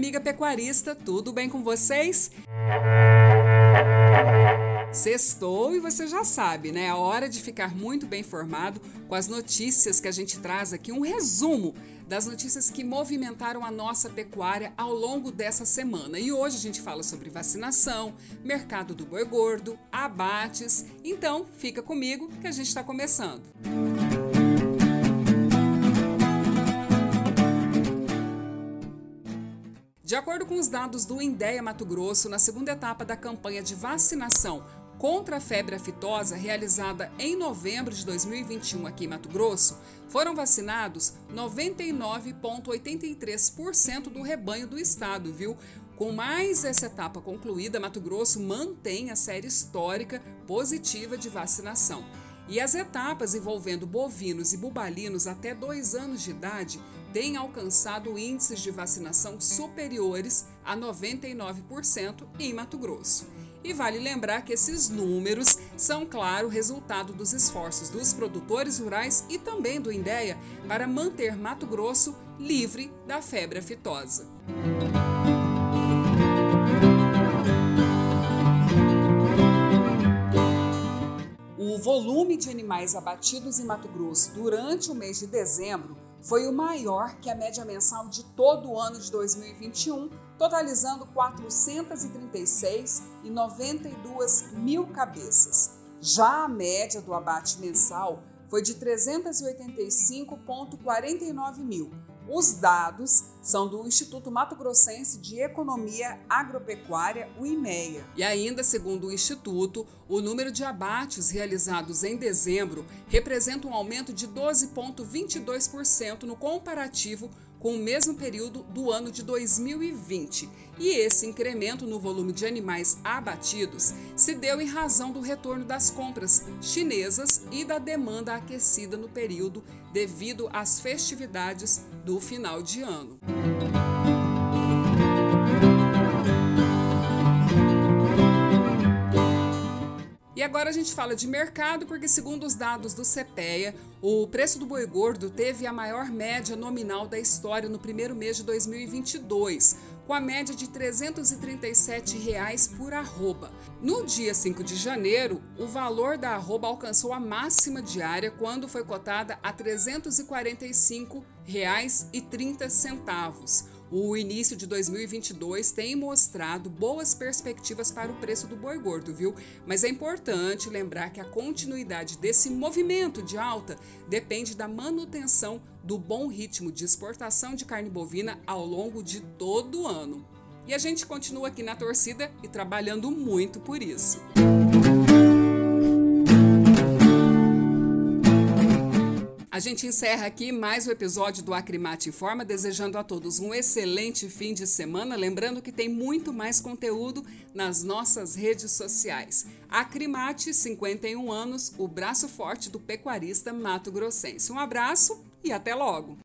amiga pecuarista, tudo bem com vocês? Sextou e você já sabe, né? É hora de ficar muito bem informado com as notícias que a gente traz aqui, um resumo das notícias que movimentaram a nossa pecuária ao longo dessa semana. E hoje a gente fala sobre vacinação, mercado do boi gordo, abates. Então, fica comigo que a gente está começando. Música De acordo com os dados do Indéia Mato Grosso, na segunda etapa da campanha de vacinação contra a febre aftosa realizada em novembro de 2021 aqui em Mato Grosso, foram vacinados 99,83% do rebanho do estado, viu? Com mais essa etapa concluída, Mato Grosso mantém a série histórica positiva de vacinação. E as etapas envolvendo bovinos e bubalinos até dois anos de idade têm alcançado índices de vacinação superiores a 99% em Mato Grosso. E vale lembrar que esses números são, claro, resultado dos esforços dos produtores rurais e também do INDEA para manter Mato Grosso livre da febre aftosa. Volume de animais abatidos em Mato Grosso durante o mês de dezembro foi o maior que a média mensal de todo o ano de 2021, totalizando 436,92 mil cabeças. Já a média do abate mensal foi de 385,49 mil, os dados são do Instituto Mato Grossense de Economia Agropecuária, o IMEA. E ainda, segundo o Instituto, o número de abates realizados em dezembro representa um aumento de 12,22% no comparativo com o mesmo período do ano de 2020. E esse incremento no volume de animais abatidos se deu em razão do retorno das compras chinesas e da demanda aquecida no período devido às festividades do final de ano. E agora a gente fala de mercado, porque segundo os dados do CPEA, o preço do boi gordo teve a maior média nominal da história no primeiro mês de 2022, com a média de 337 reais por arroba. No dia 5 de janeiro, o valor da arroba alcançou a máxima diária quando foi cotada a R$ 345,30. O início de 2022 tem mostrado boas perspectivas para o preço do boi gordo, viu? Mas é importante lembrar que a continuidade desse movimento de alta depende da manutenção do bom ritmo de exportação de carne bovina ao longo de todo o ano. E a gente continua aqui na torcida e trabalhando muito por isso. A gente encerra aqui mais um episódio do Acrimate Informa, desejando a todos um excelente fim de semana. Lembrando que tem muito mais conteúdo nas nossas redes sociais. Acrimate, 51 anos, o braço forte do pecuarista Mato Grossense. Um abraço e até logo!